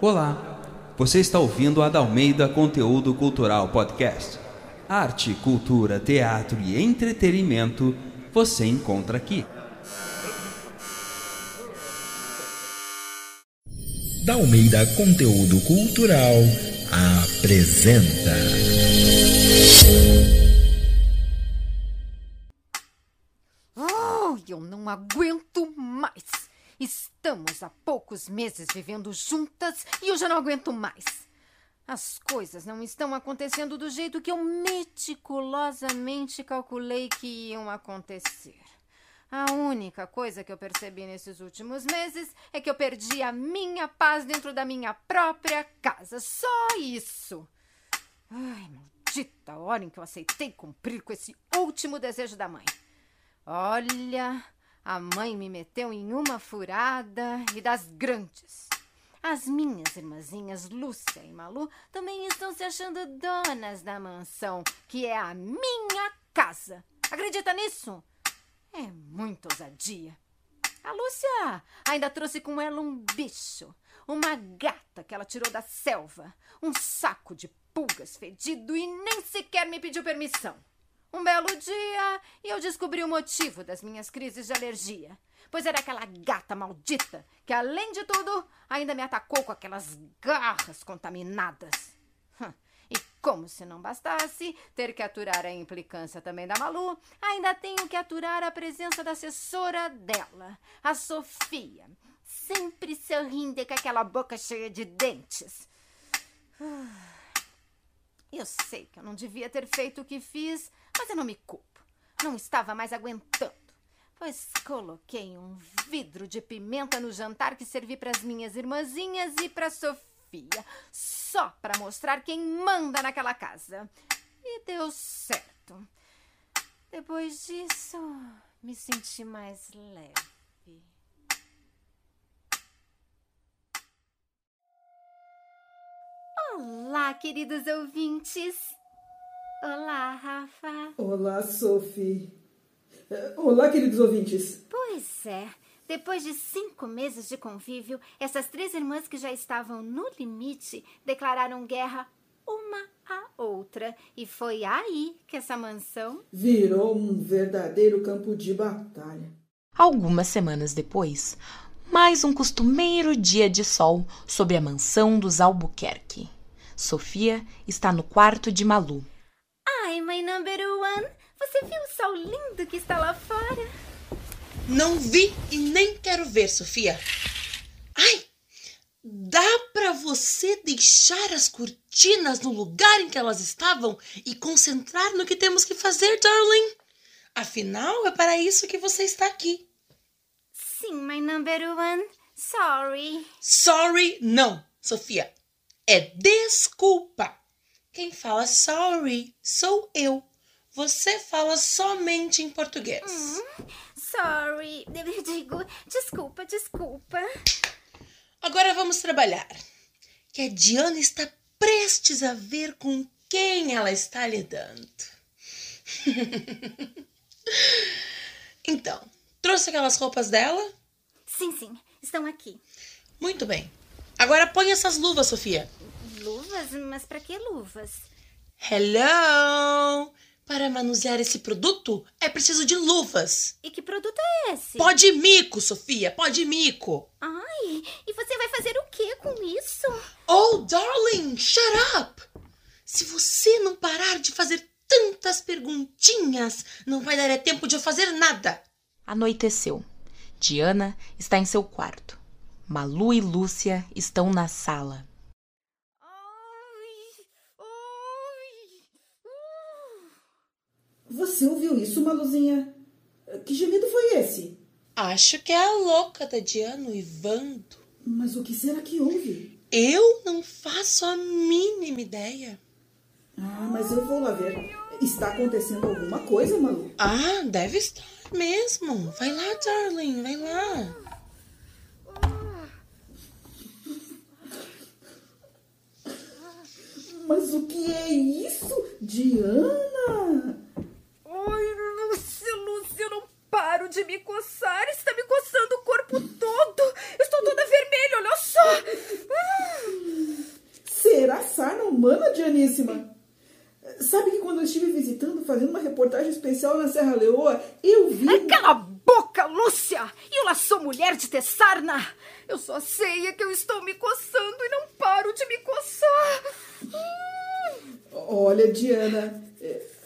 Olá, você está ouvindo a Dalmeida Conteúdo Cultural Podcast. Arte, cultura, teatro e entretenimento você encontra aqui. Dalmeida Conteúdo Cultural apresenta. Oh, eu não aguento mais. Estamos há poucos meses vivendo juntas e eu já não aguento mais. As coisas não estão acontecendo do jeito que eu meticulosamente calculei que iam acontecer. A única coisa que eu percebi nesses últimos meses é que eu perdi a minha paz dentro da minha própria casa. Só isso. Ai, maldita hora em que eu aceitei cumprir com esse último desejo da mãe. Olha, a mãe me meteu em uma furada e das grandes. As minhas irmãzinhas Lúcia e Malu também estão se achando donas da mansão, que é a minha casa. Acredita nisso? É muita ousadia. A Lúcia ainda trouxe com ela um bicho, uma gata que ela tirou da selva, um saco de pulgas fedido e nem sequer me pediu permissão. Um belo dia eu descobri o motivo das minhas crises de alergia. Pois era aquela gata maldita que, além de tudo, ainda me atacou com aquelas garras contaminadas. E como se não bastasse ter que aturar a implicância também da Malu, ainda tenho que aturar a presença da assessora dela, a Sofia, sempre sorrindo com aquela boca cheia de dentes. Eu sei que eu não devia ter feito o que fiz, mas eu não me culpo. Não estava mais aguentando. Pois coloquei um vidro de pimenta no jantar que servi para as minhas irmãzinhas e para Sofia só para mostrar quem manda naquela casa. E deu certo. Depois disso, me senti mais leve. Olá, queridos ouvintes. Olá, Rafa. Olá, Sophie. Olá, queridos ouvintes. Pois é. Depois de cinco meses de convívio, essas três irmãs que já estavam no limite declararam guerra uma à outra. E foi aí que essa mansão virou um verdadeiro campo de batalha. Algumas semanas depois, mais um costumeiro dia de sol sobre a mansão dos Albuquerque. Sofia está no quarto de Malu. My number one, você viu o sol lindo que está lá fora? Não vi e nem quero ver, Sofia. Ai, dá para você deixar as cortinas no lugar em que elas estavam e concentrar no que temos que fazer, darling? Afinal, é para isso que você está aqui. Sim, my number one. Sorry. Sorry, não, Sofia. É desculpa. Quem fala sorry sou eu. Você fala somente em português. Hum, sorry. Eu digo desculpa, desculpa. Agora vamos trabalhar. Que a Diana está prestes a ver com quem ela está lidando. então, trouxe aquelas roupas dela? Sim, sim. Estão aqui. Muito bem. Agora põe essas luvas, Sofia. Luvas? Mas para que luvas? Hello! Para manusear esse produto é preciso de luvas. E que produto é esse? Pó de mico, Sofia, pó de mico. Ai, e você vai fazer o que com isso? Oh, darling, shut up! Se você não parar de fazer tantas perguntinhas, não vai dar tempo de eu fazer nada. Anoiteceu. Diana está em seu quarto. Malu e Lúcia estão na sala. Você ouviu isso, Maluzinha? Que gemido foi esse? Acho que é a louca da Diana uivando. Mas o que será que houve? Eu não faço a mínima ideia. Ah, mas eu vou lá ver. Está acontecendo alguma coisa, Malu? Ah, deve estar mesmo. Vai lá, darling, vai lá. Mas o que é isso? Diana? de me coçar, está me coçando o corpo todo. Estou toda vermelha Dianíssima. Sabe que quando eu estive visitando, fazendo uma reportagem especial na Serra Leoa, eu vi. Ai, cala a boca, Lúcia! Eu lá sou mulher de Tessarna! Eu só sei é que eu estou me coçando e não paro de me coçar! Olha, Diana,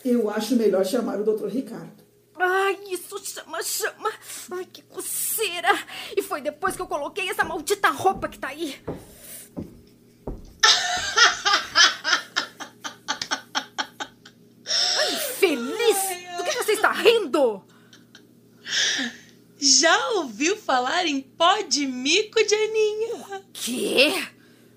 eu acho melhor chamar o Dr. Ricardo. Ai, isso chama, chama! Ai, que coceira! E foi depois que eu coloquei essa maldita roupa que tá aí! Ai, feliz! Do que você está rindo? Já ouviu falar em pó de mico de Aninha? Quê?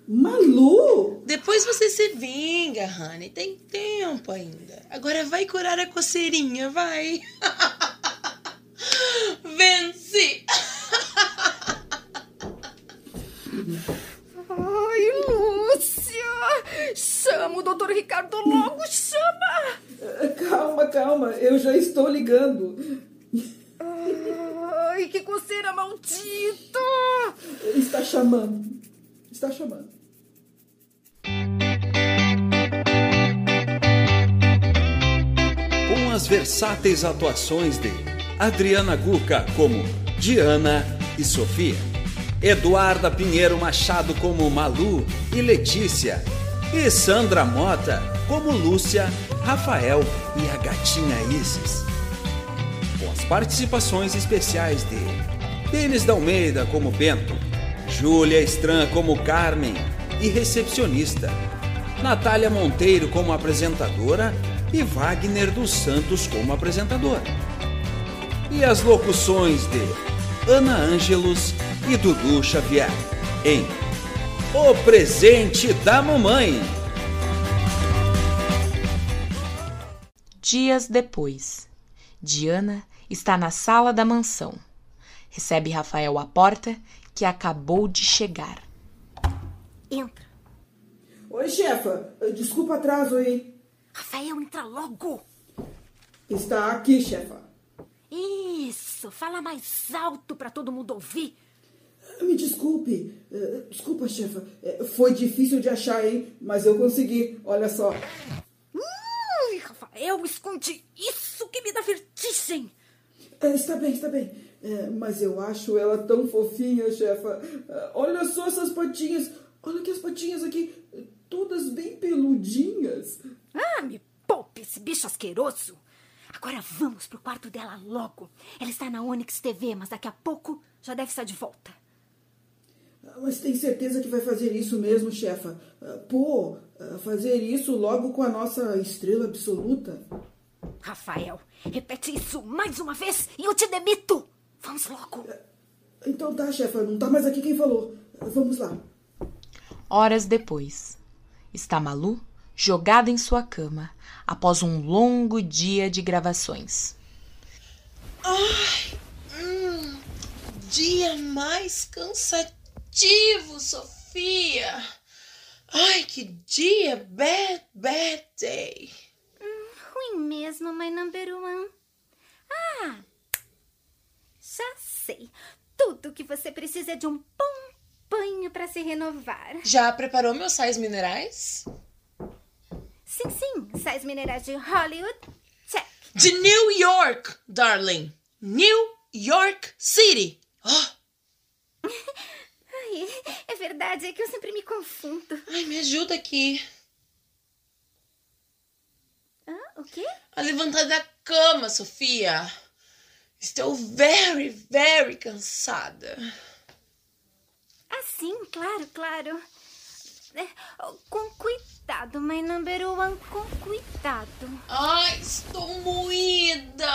Malu! Depois você se vinga, Honey. Tem tempo ainda. Agora vai curar a coceirinha, vai. Vence! Ai, Lúcia! Chama o doutor Ricardo logo, chama! Eh, Calma, calma, eu já estou ligando. Ai, que coceira maldita! Está chamando. Está chamando. Com as versáteis atuações de Adriana Guca como Diana e Sofia, Eduarda Pinheiro Machado como Malu e Letícia, e Sandra Mota como Lúcia, Rafael e a gatinha Isis. Com as participações especiais de Denis da Almeida como Bento, Júlia Estran como Carmen e recepcionista, Natália Monteiro como apresentadora e Wagner dos Santos como apresentador. E as locuções de Ana Ângelos e Dudu Xavier em O Presente da Mamãe. Dias depois, Diana está na sala da mansão. Recebe Rafael à porta, que acabou de chegar. Entra. Oi, chefa. Eh, Desculpa o atraso aí. Rafael, entra logo! Está aqui, chefa. Isso, fala mais alto pra todo mundo ouvir. Me desculpe. Eh, Desculpa, chefa. Eh, Foi difícil de achar, hein? Mas eu consegui. Olha só. Ui, Rafael, esconde isso que me dá vertigem. Eh, Está bem, está bem. Eh, Mas eu acho ela tão fofinha, chefa. Eh, Olha só essas patinhas. Olha que as patinhas aqui. Todas bem peludinhas. Ah, me poupe esse bicho asqueroso. Agora vamos pro quarto dela logo. Ela está na Onyx TV, mas daqui a pouco já deve estar de volta. Ah, Mas tem certeza que vai fazer isso mesmo, chefa? Ah, Pô, ah, fazer isso logo com a nossa estrela absoluta? Rafael, repete isso mais uma vez e eu te demito. Vamos logo. Então tá, chefa. Não tá mais aqui quem falou. Vamos lá. Horas depois, está Malu jogada em sua cama após um longo dia de gravações. Ai, hum, dia mais cansativo, Sofia. Ai, que dia bad, bad day. Ruim mesmo, my number one. Ah, já sei. Tudo que você precisa é de um bom para se renovar. Já preparou meus sais minerais? Sim, sim, sais minerais de Hollywood. Check. De New York, darling. New York City. Oh, Ai, é verdade, é que eu sempre me confundo. ai, me ajuda aqui. Ah, o quê? A levantar da cama, Sofia. Estou very, very cansada. Ah, sim, claro, claro. É, com cuidado, my number one, com cuidado. Ai, estou moída.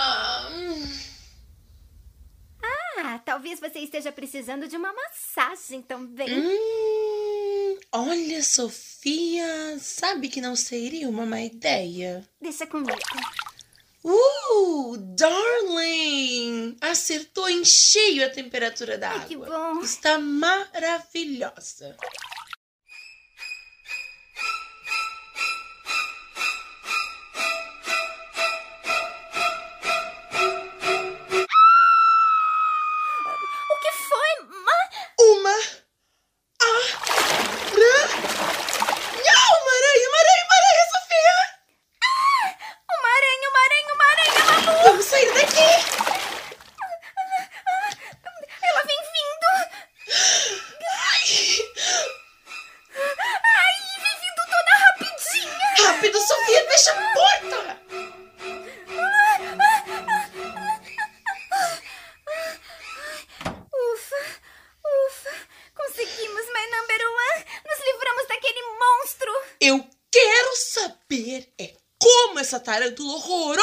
Ah, talvez você esteja precisando de uma massagem também. Hum, olha, Sofia, sabe que não seria uma má ideia? Deixa comigo. Uh, darling! Acertou em cheio a temperatura da Ai, água. Está maravilhosa.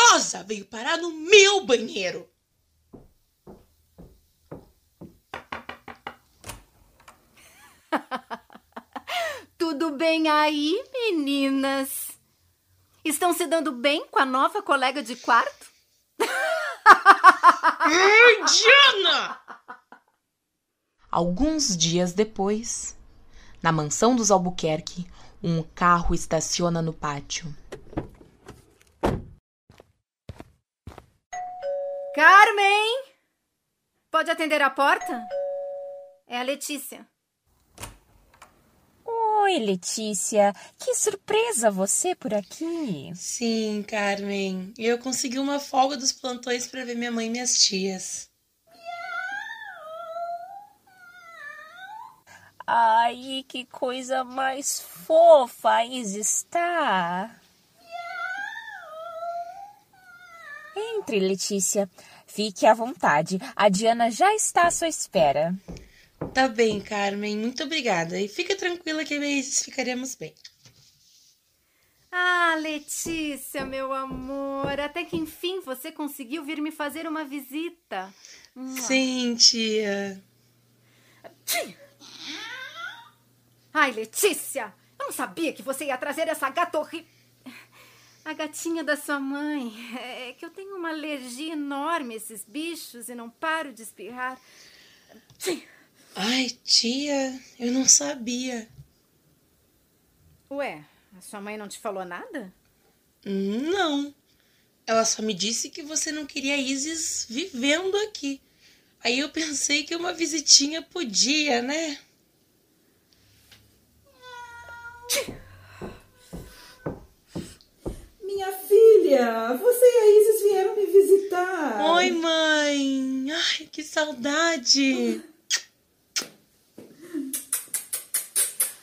Horrorosa veio parar no meu banheiro. Tudo bem aí, meninas? Estão se dando bem com a nova colega de quarto? Ai, Diana! Alguns dias depois, na mansão dos Albuquerque, um carro estaciona no pátio. Carmen! Pode atender a porta? É a Letícia. Oi, Letícia. Que surpresa você por aqui. Sim, Carmen. Eu consegui uma folga dos plantões para ver minha mãe e minhas tias. Ai, que coisa mais fofa a Isa está. Entre, Letícia. Fique à vontade. A Diana já está à sua espera. Tá bem, Carmen. Muito obrigada. E fica tranquila que nós ficaremos bem. Ah, Letícia, meu amor. Até que enfim você conseguiu vir me fazer uma visita. Sim, tia. Ai, Letícia! Eu não sabia que você ia trazer essa gata horrível. A gatinha da sua mãe. É que eu tenho uma alergia enorme a esses bichos e não paro de espirrar. Ai, tia, eu não sabia. Ué, a sua mãe não te falou nada? Não. Ela só me disse que você não queria Isis vivendo aqui. Aí eu pensei que uma visitinha podia, né? Minha filha, você e a Isis vieram me visitar. Oi, mãe. Ai, que saudade.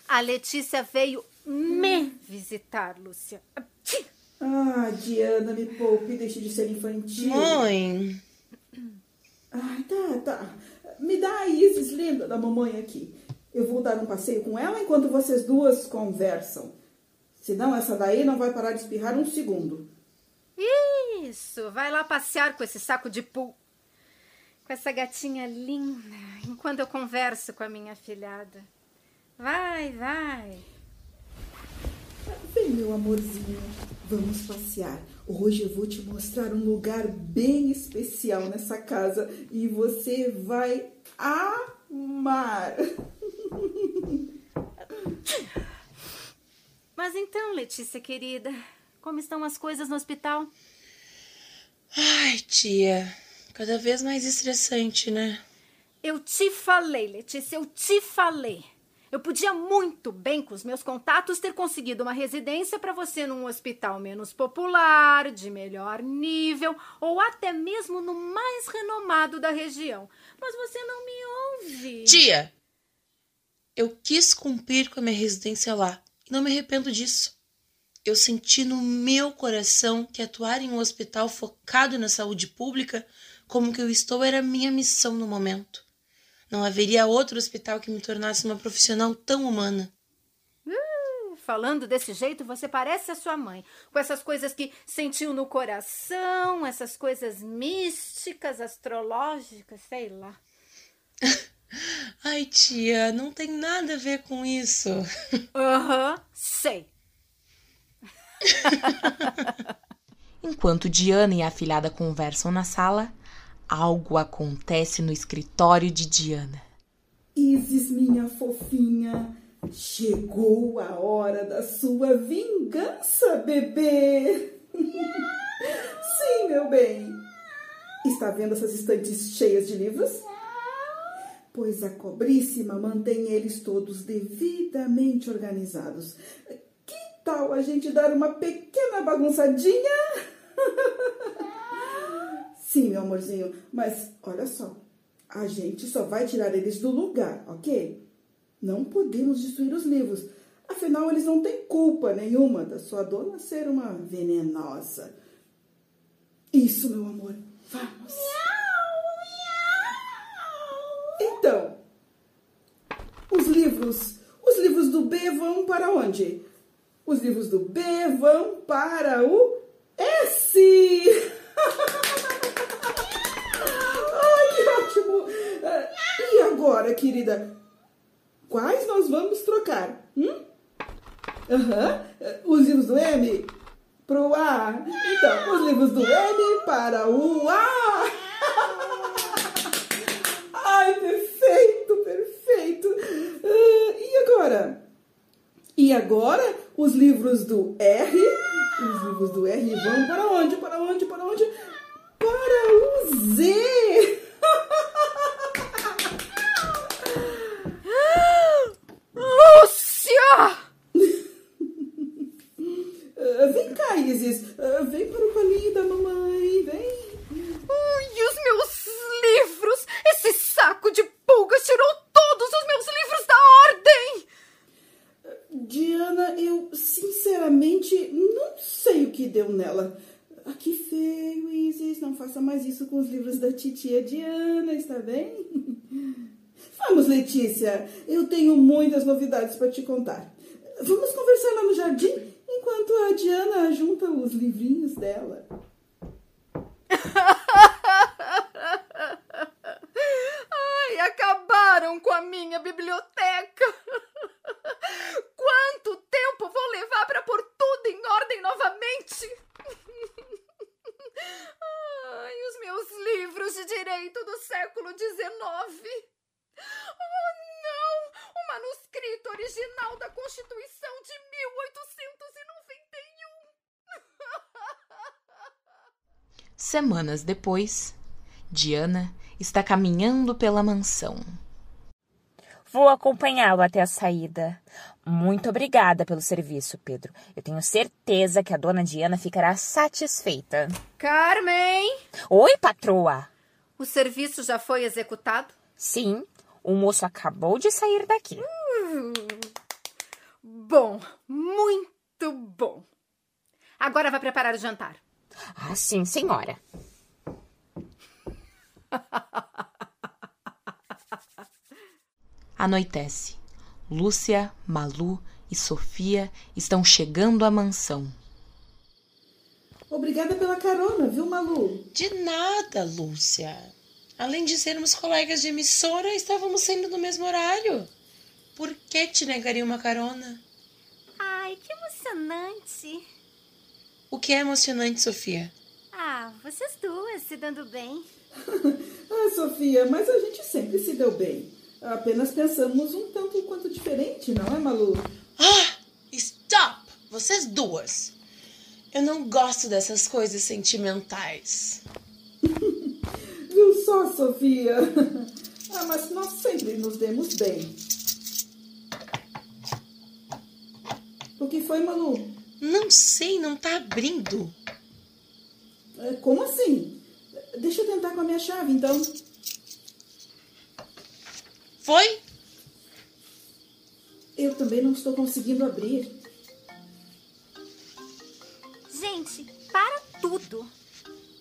A Letícia veio me visitar, Lúcia. Ah, Diana, me poupe, deixe de ser infantil. Mãe. Ah, tá, tá. Me dá a Isis linda da mamãe aqui. Eu vou dar um passeio com ela enquanto vocês duas conversam. Senão essa daí não vai parar de espirrar um segundo. Isso, vai lá passear com esse saco de pu. Com essa gatinha linda, enquanto eu converso com a minha filhada. Vai, vai. Vem, meu amorzinho, vamos passear. Hoje eu vou te mostrar um lugar bem especial nessa casa e você vai amar. Mas então, Letícia querida, como estão as coisas no hospital? Ai, tia, cada vez mais estressante, né? Eu te falei, Letícia, eu te falei. Eu podia muito bem, com os meus contatos, ter conseguido uma residência para você num hospital menos popular, de melhor nível, ou até mesmo no mais renomado da região. Mas você não me ouve. Tia, eu quis cumprir com a minha residência lá e não me arrependo disso. Eu senti no meu coração que atuar em um hospital focado na saúde pública, como que eu estou, era minha missão no momento. Não haveria outro hospital que me tornasse uma profissional tão humana. Uh, falando desse jeito, você parece a sua mãe, com essas coisas que sentiu no coração, essas coisas místicas, astrológicas, sei lá. Ai, tia, não tem nada a ver com isso. Aham, uhum, sei. Enquanto Diana e a afilhada conversam na sala, algo acontece no escritório de Diana. Isis, minha fofinha, chegou a hora da sua vingança, bebê. Sim, meu bem. Está vendo essas estantes cheias de livros? Pois a cobríssima mantém eles todos devidamente organizados. Tal a gente dar uma pequena bagunçadinha? Sim, meu amorzinho, mas olha só, a gente só vai tirar eles do lugar, ok? Não podemos destruir os livros, afinal eles não têm culpa nenhuma da sua dona ser uma venenosa. Isso, meu amor, vamos. Então, os livros, os livros do B vão para onde? Os livros do B vão para o S. Ai, que ótimo! Ah, E agora, querida? Quais nós vamos trocar? Hum? Aham. Os livros do M pro A. Então, os livros do M para o A. Ai, perfeito, perfeito. Ah, e agora? E agora, os livros do R. Os livros do R vão para onde? Para onde? Para onde? Para o Z. Lúcia! Ah, vem cá, Isis. Ah, vem para o colinho da mamãe. Vem. Ui, os meus livros! Esse saco de pulgas tirou todos os meus livros da ordem! Diana, eu sinceramente não sei o que nela. Ah, que feio, Isis. Não faça mais isso com os livros da titia Diana, está bem? Vamos, Letícia. Eu tenho muitas novidades para te contar. Vamos conversar lá no jardim enquanto a Diana junta os livrinhos dela. Ai, acabaram com a minha biblioteca! Quanto tempo vou levar para pôr tudo em ordem novamente? Ai, os meus livros de direito do século XIX! Oh, não! O manuscrito original da Constituição de 1891! Semanas depois, Diana está caminhando pela mansão. Vou acompanhá-lo até a saída. Muito obrigada pelo serviço, Pedro. Eu tenho certeza que a dona Diana ficará satisfeita. Carmen! Oi, patroa! O serviço já foi executado? Sim, o moço acabou de sair daqui. Bom, muito bom. Agora vai preparar o jantar. Ah, sim, senhora. Anoitece. Lúcia, Malu e Sofia estão chegando à mansão. Obrigada pela carona, viu, Malu? De nada, Lúcia. Além de sermos colegas de emissora, estávamos saindo no mesmo horário. Por que te negaria uma carona? Ai, que emocionante. O que é emocionante, Sofia? Ah, vocês duas se dando bem. Ah, Sofia, mas a gente sempre se deu bem. Apenas pensamos um tanto quanto diferente, não é, Malu? Ah! Stop! Vocês duas! Eu não gosto dessas coisas sentimentais. Viu só, Sofia? Ah, mas nós sempre nos demos bem. O que foi, Malu? Não sei, não tá abrindo. É, Como assim? Deixa eu tentar com a minha chave, então. Foi? Eu também não estou conseguindo abrir. Gente, para tudo.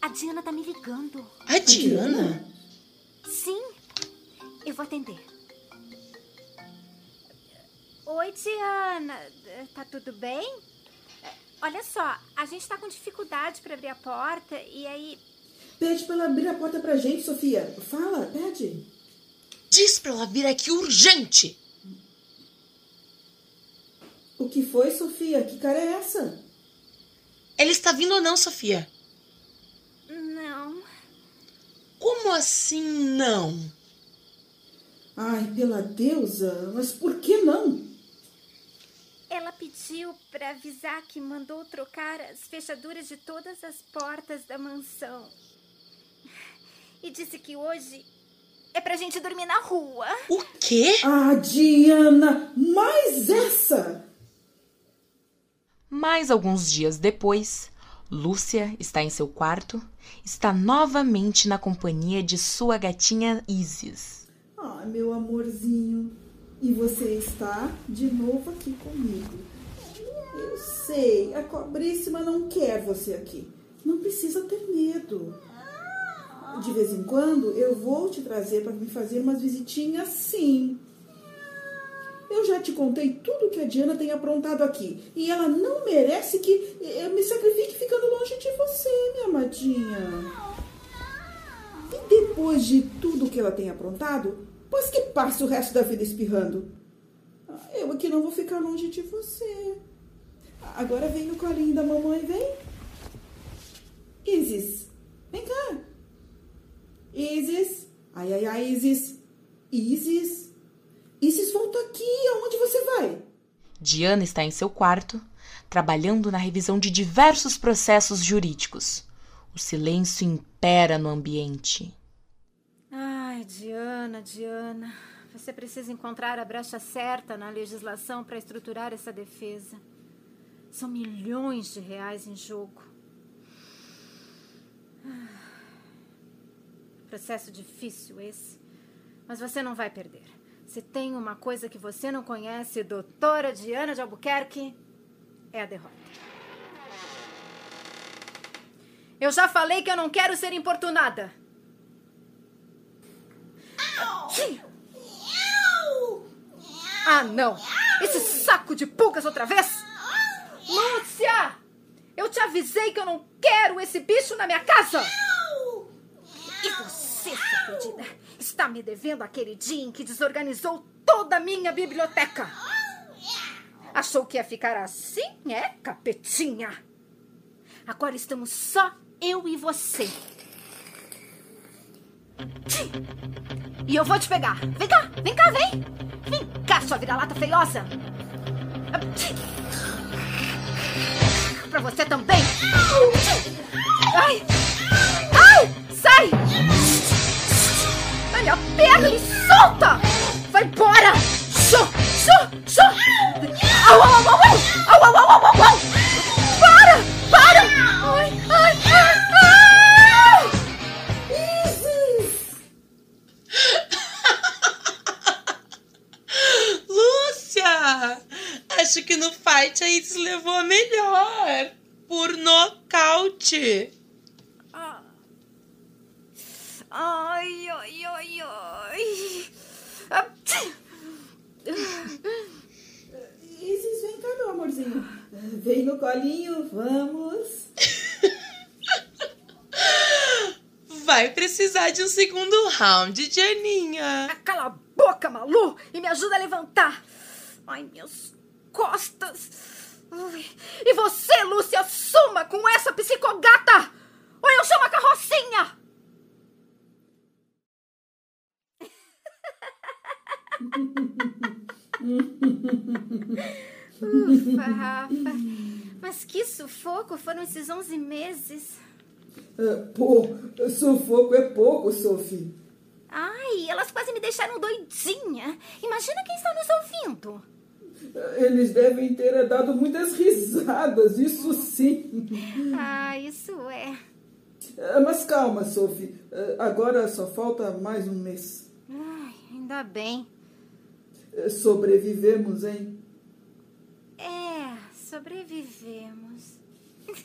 A Diana tá me ligando. A Diana? Sim, eu vou atender. Oi, Diana. Tá tudo bem? Olha só, a gente tá com dificuldade para abrir a porta e aí. Pede para ela abrir a porta pra gente, Sofia. Fala, pede. Diz pra ela vir aqui urgente. O que foi, Sofia? Que cara é essa? Ela está vindo ou não, Sofia? Não. Como assim não? Ai, pela deusa, mas por que não? Ela pediu para avisar que mandou trocar as fechaduras de todas as portas da mansão. E disse que hoje é pra gente dormir na rua. O quê? Ah, Diana, mais essa! Mais alguns dias depois, Lúcia está em seu quarto, está novamente na companhia de sua gatinha Isis. Ah, meu amorzinho. E você está de novo aqui comigo. Eu sei, a cobríssima não quer você aqui. Não precisa ter medo. De vez em quando eu vou te trazer para me fazer umas visitinhas sim. Eu já te contei tudo que a Diana tem aprontado aqui. E ela não merece que eu me sacrifique ficando longe de você, minha amadinha. E depois de tudo que ela tem aprontado, pois que passe o resto da vida espirrando. Eu aqui não vou ficar longe de você. Agora vem no colinho da mamãe, vem. Isis, vem cá. Isis. Ai, ai, ai, Isis. Isis. Isis, volta aqui. Aonde você vai? Diana está em seu quarto, trabalhando na revisão de diversos processos jurídicos. O silêncio impera no ambiente. Ai, Diana, Diana. Você precisa encontrar a brecha certa na legislação para estruturar essa defesa. São milhões de reais em jogo. Processo difícil esse. Mas você não vai perder. Se tem uma coisa que você não conhece, doutora Diana de Albuquerque, é a derrota. Eu já falei que eu não quero ser importunada. Ah, não! Esse saco de pulgas outra vez! Lúcia! Eu te avisei que eu não quero esse bicho na minha casa! E você, sua fedida, está me devendo aquele dia em que desorganizou toda a minha biblioteca. Achou que ia ficar assim, é, capetinha? Agora estamos só eu e você. E eu vou te pegar. Vem cá, vem cá, vem. Vem cá, sua vira-lata feiosa. Pra você também. Ai! Ai! Sai! Sai a perna e solta! Vai embora! Só, só, só! Au, au, au, au, au! Au, au, au, au, au! Para! Para! Ai, ai, ai! ai. Uhum. Lúcia! Acho que no fight a Isis levou a melhor! Por nocaute! Ah... Ah ai, ai. Ah, tch. Isis, vem cá, meu amorzinho. Vem no colinho, vamos. Vai precisar de um segundo round, Dianinha. Cala a boca, Malu, e me ajuda a levantar. Ai, minhas costas. Ai. E você, Lúcia, suma com essa psicogata! Ou eu chamo a carrocinha! Ufa, Rafa. Mas que sufoco foram esses 11 meses. Ah, Pô, sufoco é pouco, Sophie. Ai, elas quase me deixaram doidinha. Imagina quem está nos ouvindo. Eles devem ter dado muitas risadas, isso sim. Ah, isso é. Ah, Mas calma, Sophie. Ah, Agora só falta mais um mês. Ai, ainda bem. Sobrevivemos, hein? É, sobrevivemos.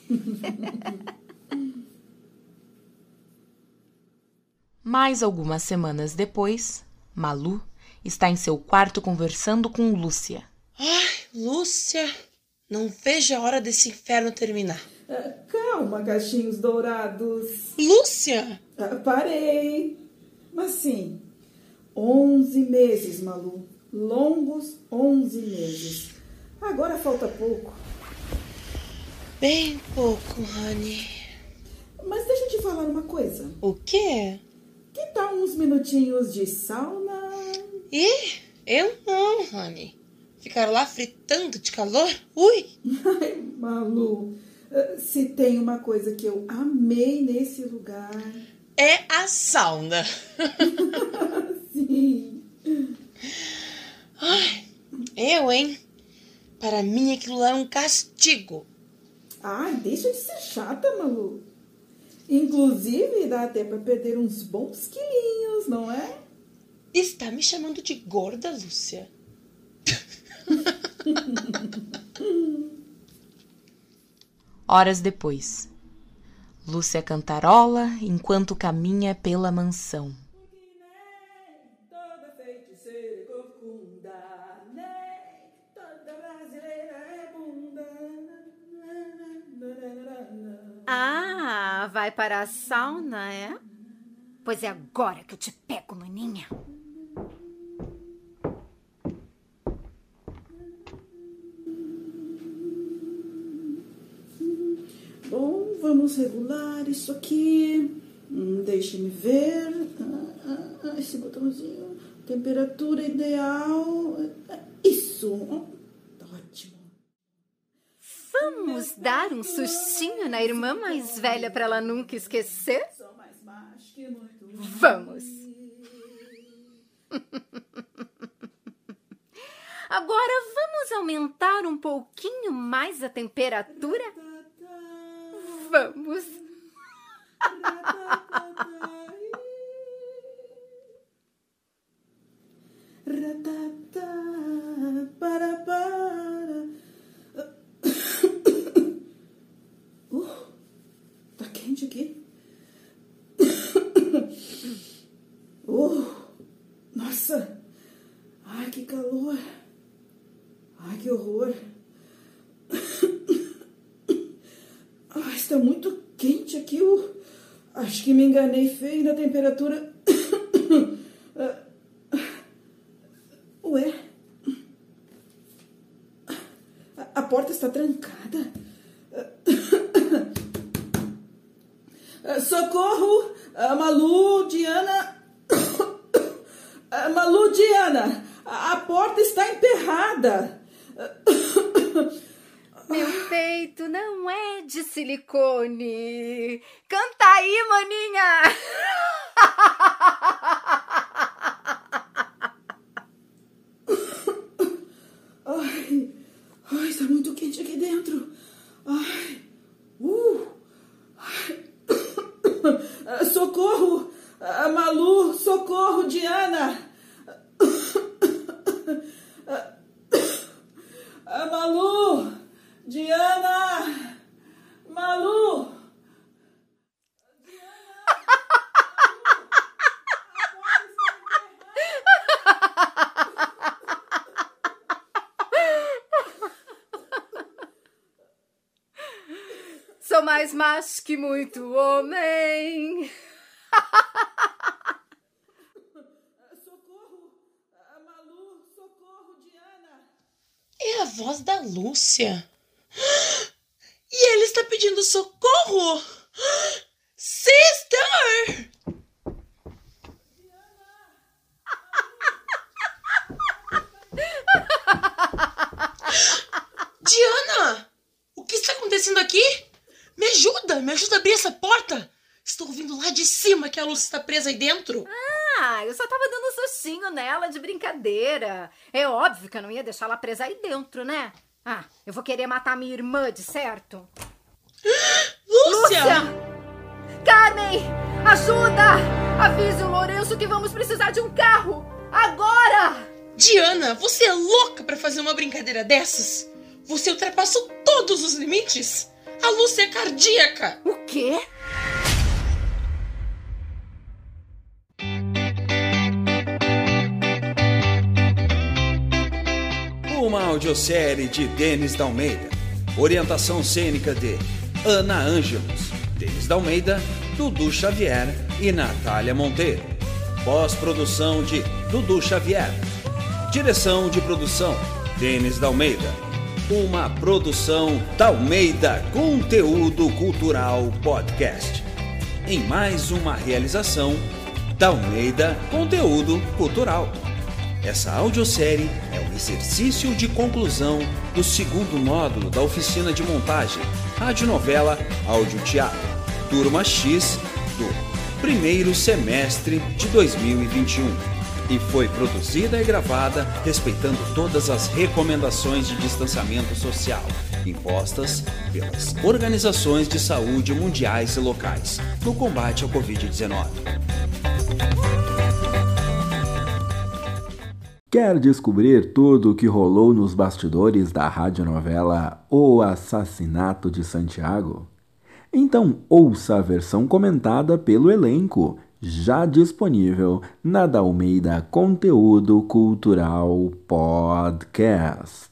Mais algumas semanas depois, Malu está em seu quarto conversando com Lúcia. Ai, Lúcia, não vejo a hora desse inferno terminar. Ah, Calma, cachinhos dourados. Lúcia! Ah, Parei. Mas sim, 11 meses, Malu. Longos 11 meses. Agora falta pouco. Bem pouco, Honey. Mas deixa eu te falar uma coisa. O quê? Que tal uns minutinhos de sauna? Ih, eu não, Honey. Ficar lá fritando de calor? Ui! Ai, Malu, eh, se tem uma coisa que eu amei nesse lugar. É a sauna. Sim. Ai, eu, hein? Para mim aquilo lá é um castigo. Ai, deixa de ser chata, Malu. Inclusive, dá até para perder uns bons quilinhos, não é? Está me chamando de gorda, Lúcia? Horas depois, Lúcia cantarola enquanto caminha pela mansão. Ah, vai para a sauna, é? Pois é agora que eu te pego, maninha. Bom, vamos regular isso aqui. Hum, Deixe-me ver. Ah, ah, ah, esse botãozinho. Temperatura ideal. Ah, Isso. Vamos dar um sustinho na irmã mais velha para ela nunca esquecer? Vamos! Agora vamos aumentar um pouquinho mais a temperatura? Vamos! Ratatá, para, para. Uh, quente aqui. Uh, nossa. Ai, que calor. Ai, que horror. Ai, está muito quente aqui. Eu acho que me enganei feio na temperatura. Ué? A porta está trancada. Socorro! Ah, Malu, Diana. Ah, Malu, Diana! A porta está emperrada. Meu peito não é de silicone. Canta aí, maninha! Ai, ai, está muito quente aqui dentro. Ai, uh, Socorro! Ah, Malu, socorro, Diana! Ah, Malu! Diana! Malu! Sou mais macho que muito homem. Socorro! Malu, socorro, Diana! É a voz da Lúcia. E ele está pedindo socorro! Sister! Diana! O que está acontecendo aqui? Me ajuda! Me ajuda a abrir essa porta! Estou ouvindo lá de cima que a Lúcia está presa aí dentro. Ah, eu só tava dando um sustinho nela de brincadeira. É óbvio que eu não ia deixar ela presa aí dentro, né? Ah, eu vou querer matar minha irmã, de certo? Lúcia! Carmen! Ajuda! Avise o Lourenço que vamos precisar de um carro! Agora! Diana, você é louca pra fazer uma brincadeira dessas? Você ultrapassou todos os limites? A Lúcia é cardíaca! O quê? Uma audiosérie de Denis Dalmeida. Orientação cênica de Ana Ângelos, Denis Dalmeida, Dudu Xavier e Natália Monteiro. Pós-produção de Dudu Xavier. Direção de produção Denis Dalmeida. Uma produção Dalmeida Conteúdo Cultural Podcast. Em mais uma realização Dalmeida Conteúdo Cultural. Essa audiosérie é um exercício de conclusão do segundo módulo da oficina de montagem Radionovela Áudio Teatro, turma X do primeiro semestre de 2021 e foi produzida e gravada respeitando todas as recomendações de distanciamento social impostas pelas organizações de saúde mundiais e locais no combate ao Covid-19. Quer descobrir tudo o que rolou nos bastidores da radionovela O Assassinato de Santiago? Então ouça a versão comentada pelo elenco já disponível na Dalmeida Conteúdo Cultural Podcast.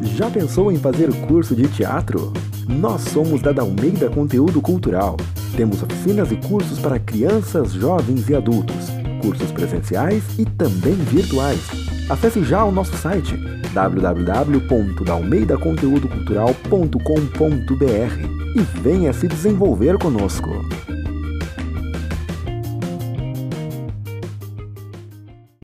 Já pensou em fazer curso de teatro? Nós somos da Dalmeida Conteúdo Cultural. Temos oficinas e cursos para crianças, jovens e adultos, cursos presenciais e também virtuais. Acesse já o nosso site www.dalmeidaconteudocultural.com.br e venha se desenvolver conosco.